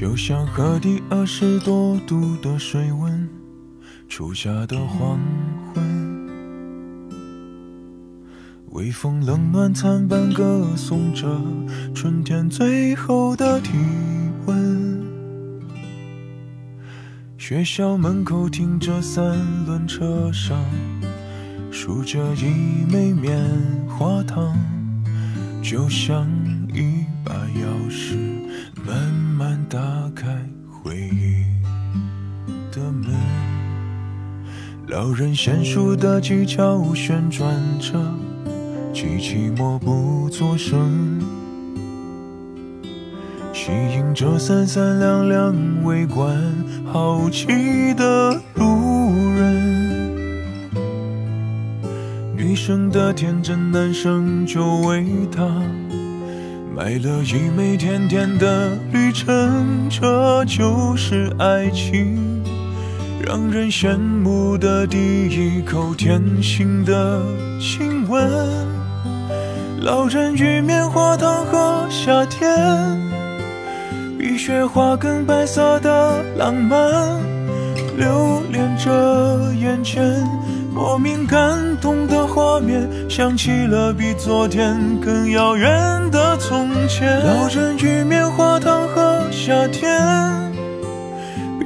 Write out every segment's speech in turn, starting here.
就像河底二十多度的水温，初夏的黄昏，微风冷暖参半，歌颂着春天最后的体温。学校门口停着三轮车上，数着一枚棉花糖，就像一把钥匙，老人娴熟的技巧旋转着，机器默不作声，吸引着三三两两围观好奇的路人。女生的天真，男生就为她。买了一枚甜甜的旅程，这就是爱情，让人羡慕的第一口甜心的亲吻。老人与棉花糖和夏天，比雪花更白色的浪漫，留恋着眼前。莫名感动的画面，想起了比昨天更遥远的从前。老人与棉花糖和夏天，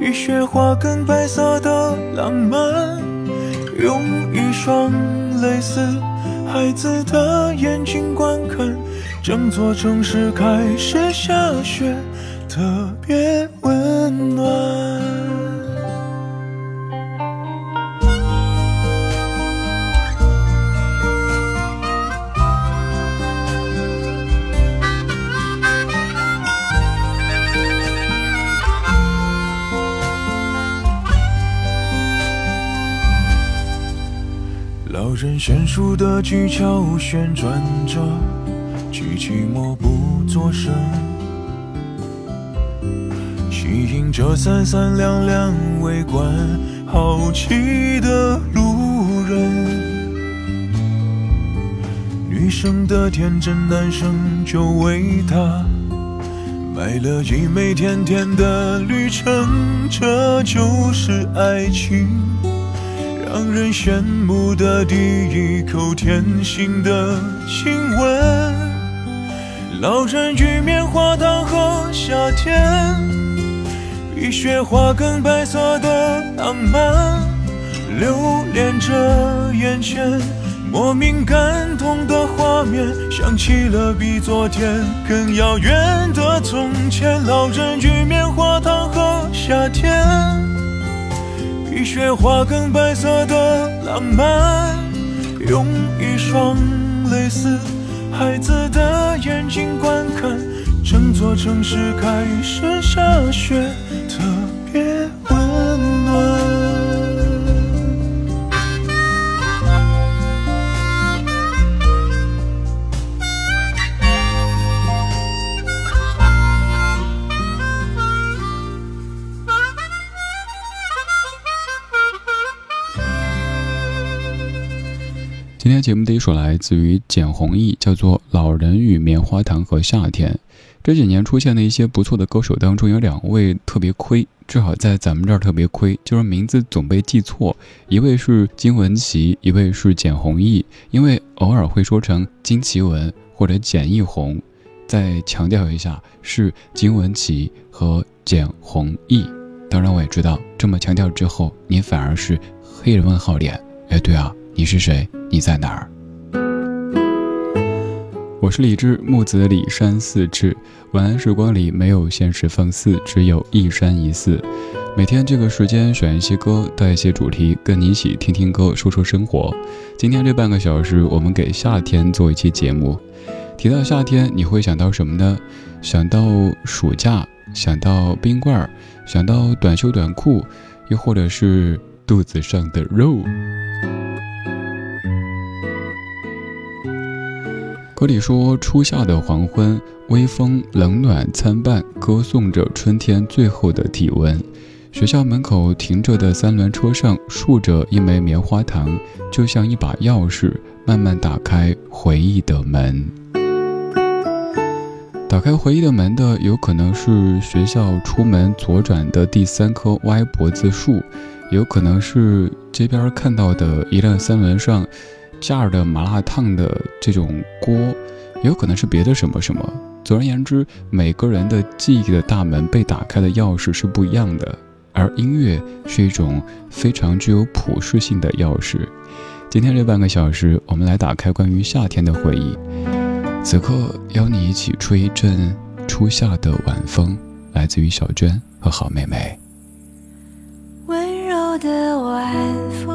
比雪花更白色的浪漫。用一双类似孩子的眼睛观看，整座城市开始下雪，特别温暖。人娴熟的技巧旋转着，机器默不作声，吸引着三三两两围观好奇的路人。女生的天真，男生就为她买了一枚甜甜的旅程，这就是爱情。让人羡慕的第一口甜心的亲吻，老人与棉花糖和夏天，比雪花更白色的浪漫，留恋着眼前。莫名感动的画面，想起了比昨天更遥远的从前，老人与棉花糖和夏天。比雪花更白色的浪漫，用一双类似孩子的眼睛观看，整座城市开始下雪，今天节目的一首来自于简弘毅，叫做《老人与棉花糖和夏天》。这几年出现的一些不错的歌手当中，有两位特别亏，至少在咱们这儿特别亏，就是名字总被记错。一位是金文岐，一位是简弘毅，因为偶尔会说成金奇文或者简艺红。再强调一下，是金文岐和简弘毅。当然，我也知道这么强调之后，你反而是黑人问号脸。哎，对啊。你是谁？你在哪儿？我是李志，木子李山寺志。晚安时光里没有现实放肆，只有一山一寺。每天这个时间选一些歌，带一些主题，跟你一起听听歌，说说生活。今天这半个小时，我们给夏天做一期节目。提到夏天，你会想到什么呢？想到暑假，想到冰棍儿，想到短袖短裤，又或者是肚子上的肉。歌里说：“初夏的黄昏，微风冷暖参半，歌颂着春天最后的体温。学校门口停着的三轮车上，竖着一枚棉花糖，就像一把钥匙，慢慢打开回忆的门。打开回忆的门的，有可能是学校出门左转的第三棵歪脖子树，有可能是街边看到的一辆三轮上。”架的麻辣烫的这种锅，也有可能是别的什么什么。总而言之，每个人的记忆的大门被打开的钥匙是不一样的，而音乐是一种非常具有普适性的钥匙。今天这半个小时，我们来打开关于夏天的回忆。此刻，邀你一起吹一阵初夏的晚风，来自于小娟和好妹妹。温柔的晚风。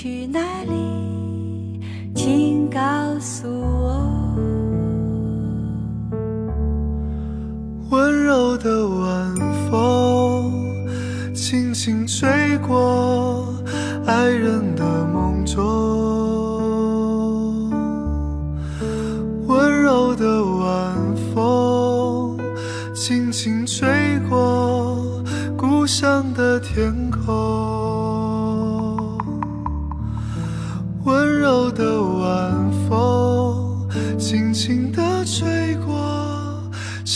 去哪里？请告诉我。温柔的晚风，轻轻吹过爱人的梦中。温柔的晚风，轻轻吹过。故乡的天空，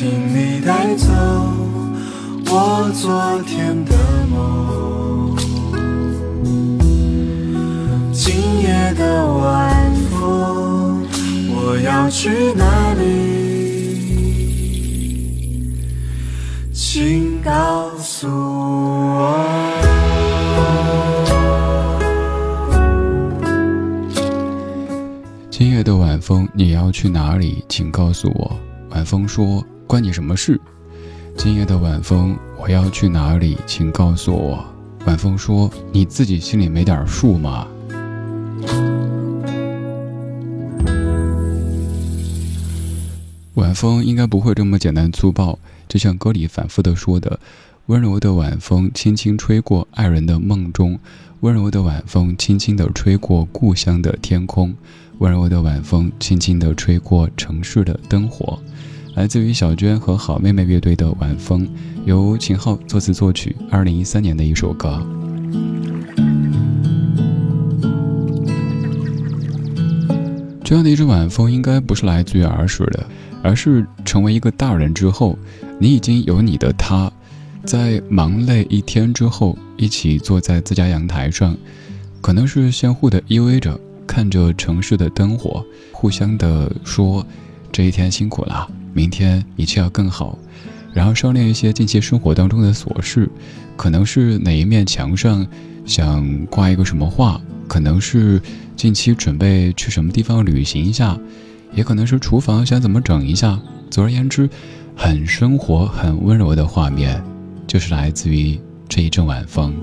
请你带走我昨天的梦，今夜的晚风，我要去哪里？请告诉我。今夜的晚风，你要去哪里？请告诉我。晚风说：“关你什么事？”今夜的晚风，我要去哪里？请告诉我。晚风说：“你自己心里没点数吗？”晚风应该不会这么简单粗暴，就像歌里反复的说的：“温柔的晚风轻轻吹过爱人的梦中，温柔的晚风轻轻地吹过故乡的天空，温柔的晚风轻轻地吹过城市的灯火。”来自于小娟和好妹妹乐队的《晚风》，由秦昊作词作曲，二零一三年的一首歌。这样的一阵晚风，应该不是来自于儿时的，而是成为一个大人之后，你已经有你的他，在忙累一天之后，一起坐在自家阳台上，可能是相互的依偎着，看着城市的灯火，互相的说：“这一天辛苦了。”明天一切要更好，然后商量一些近期生活当中的琐事，可能是哪一面墙上想挂一个什么画，可能是近期准备去什么地方旅行一下，也可能是厨房想怎么整一下。总而言之，很生活、很温柔的画面，就是来自于这一阵晚风。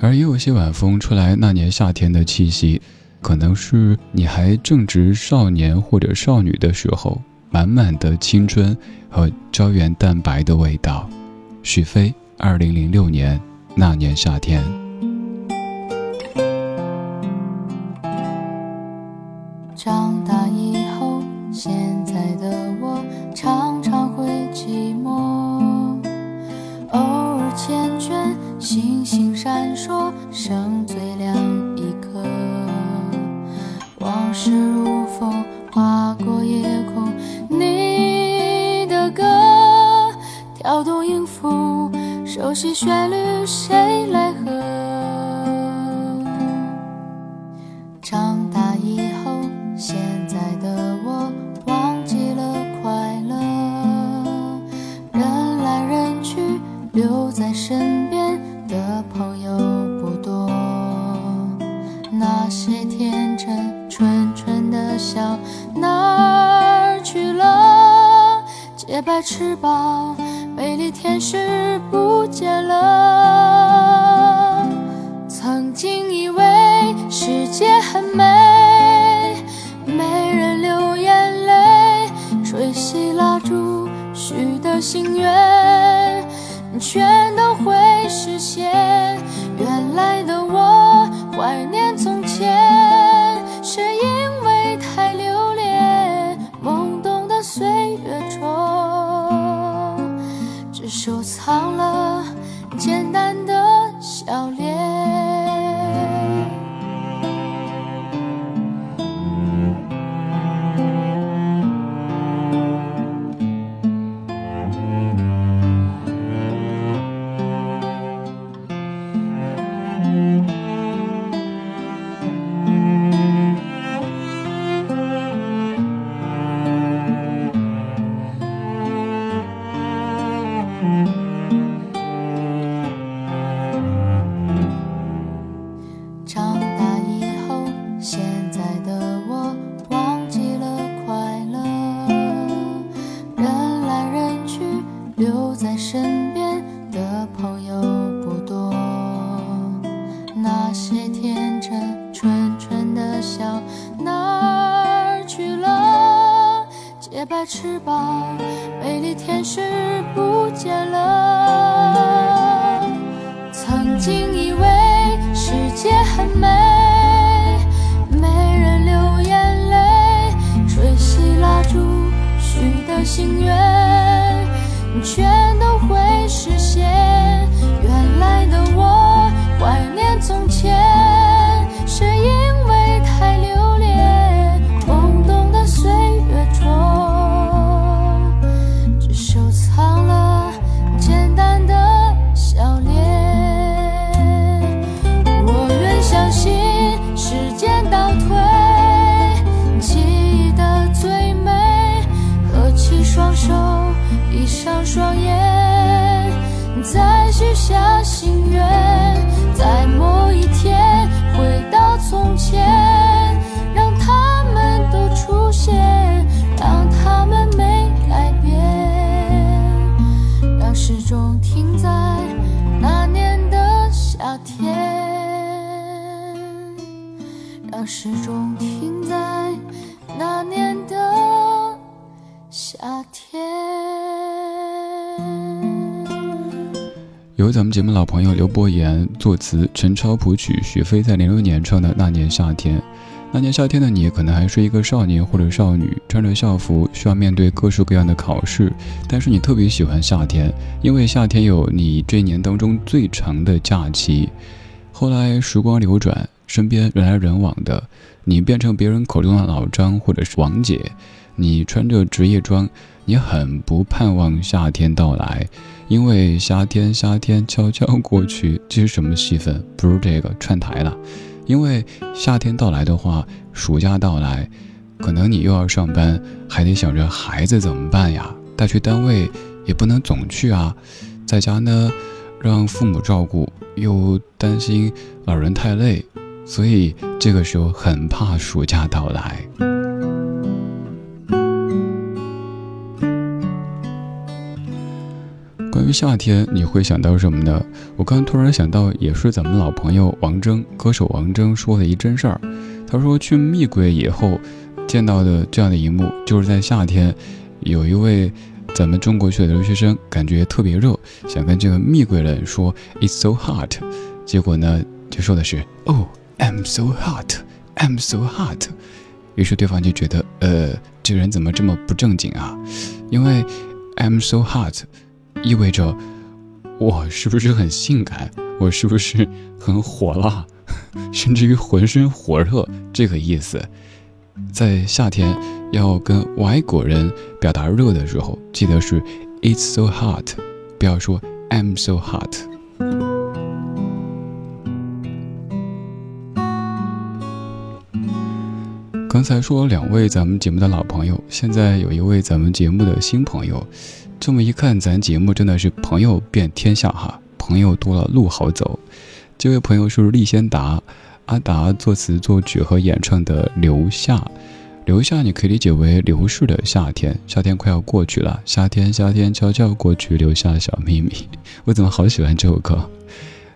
而也有些晚风出来那年夏天的气息。可能是你还正值少年或者少女的时候，满满的青春和胶原蛋白的味道。许飞，二零零六年那年夏天。白翅膀，美丽天使不见了。曾经以为世界很美，没人流眼泪，吹熄蜡烛许的心愿，全都会实现。翅膀，美丽天使不见了。曾经以为世界很美，没人流眼泪，吹熄蜡烛许的心愿，全都会手，闭上双眼，再许下心愿，在某一天回到从前，让他们都出现，让他们没改变，让时钟停在那年的夏天，让时钟停在那年夏天。由咱们节目老朋友刘伯言作词，陈超谱曲，许飞在零六年唱的《那年夏天》。那年夏天的你，可能还是一个少年或者少女，穿着校服，需要面对各式各样的考试。但是你特别喜欢夏天，因为夏天有你这一年当中最长的假期。后来时光流转，身边人来人往的，你变成别人口中的老张或者是王姐，你穿着职业装，你很不盼望夏天到来。因为夏天，夏天悄悄过去，这是什么戏份？不是 这个串台了。因为夏天到来的话，暑假到来，可能你又要上班，还得想着孩子怎么办呀？带去单位也不能总去啊，在家呢，让父母照顾，又担心老人太累，所以这个时候很怕暑假到来。关于夏天，你会想到什么呢？我刚突然想到，也是咱们老朋友王铮，歌手王铮说的一真事儿。他说去密柜以后，见到的这样的一幕，就是在夏天，有一位咱们中国去的留学生，感觉特别热，想跟这个蜜柜人说 "It's so hot"，结果呢，就说的是 "Oh, I'm so hot, I'm so hot"，于是对方就觉得，呃，这个人怎么这么不正经啊？因为 I'm so hot。意味着我是不是很性感？我是不是很火辣？甚至于浑身火热这个意思。在夏天要跟外国人表达热的时候，记得是 "It's so hot"，不要说 "I'm so hot"。刚才说两位咱们节目的老朋友，现在有一位咱们节目的新朋友。这么一看，咱节目真的是朋友遍天下哈，朋友多了路好走。这位朋友是厉先达，阿达作词作曲和演唱的《留下》，留下你可以理解为流逝的夏天，夏天快要过去了，夏天夏天悄悄过去，留下小秘密。我怎么好喜欢这首歌？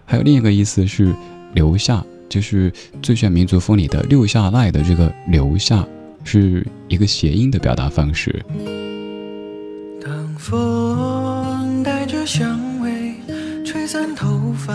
还有另一个意思是留下，就是最炫民族风里的留下来的这个留下，是一个谐音的表达方式。当风带着香味，吹散头发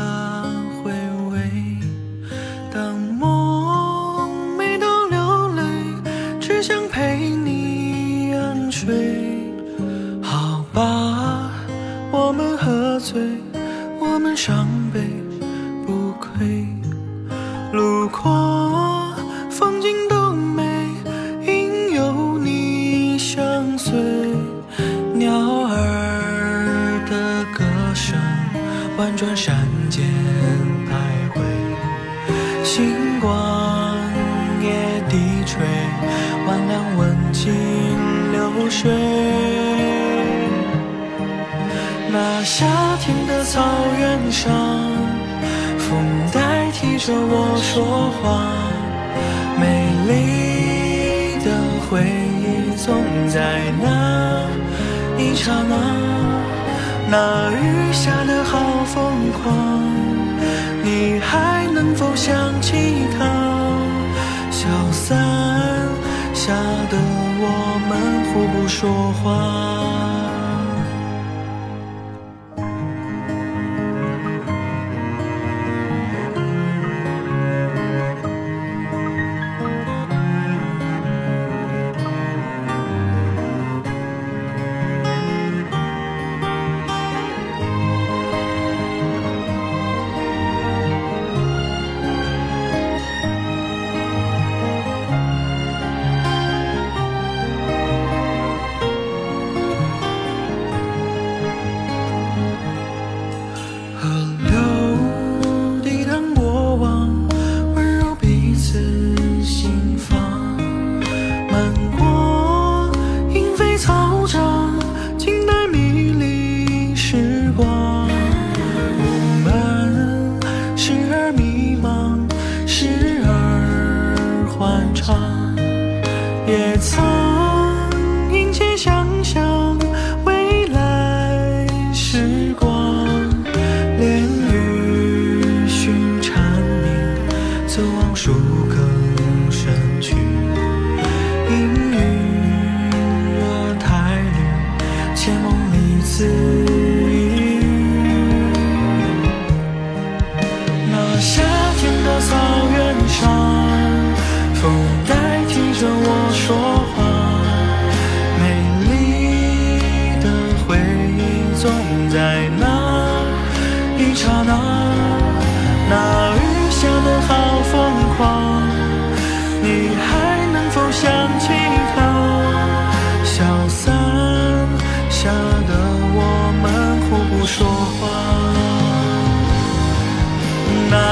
那夏天的草原上，风代替着我说话，美丽的回忆总在那。一刹那，那雨下的好疯狂，你还能否想起他？消散。吓得我们互不说话。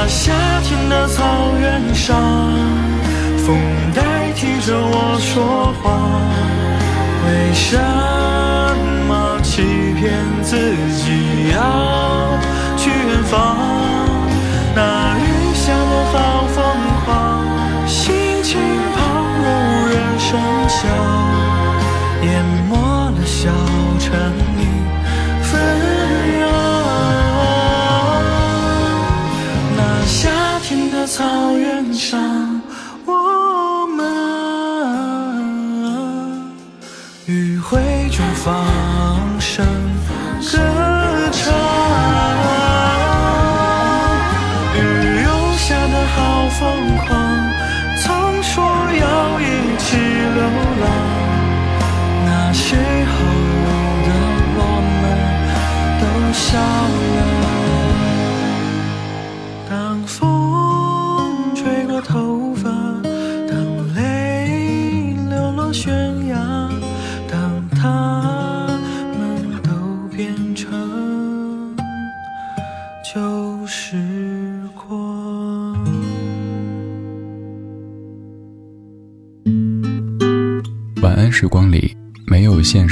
夏天的草原上，风代替着我说话，为什么欺骗自己要去远方？far.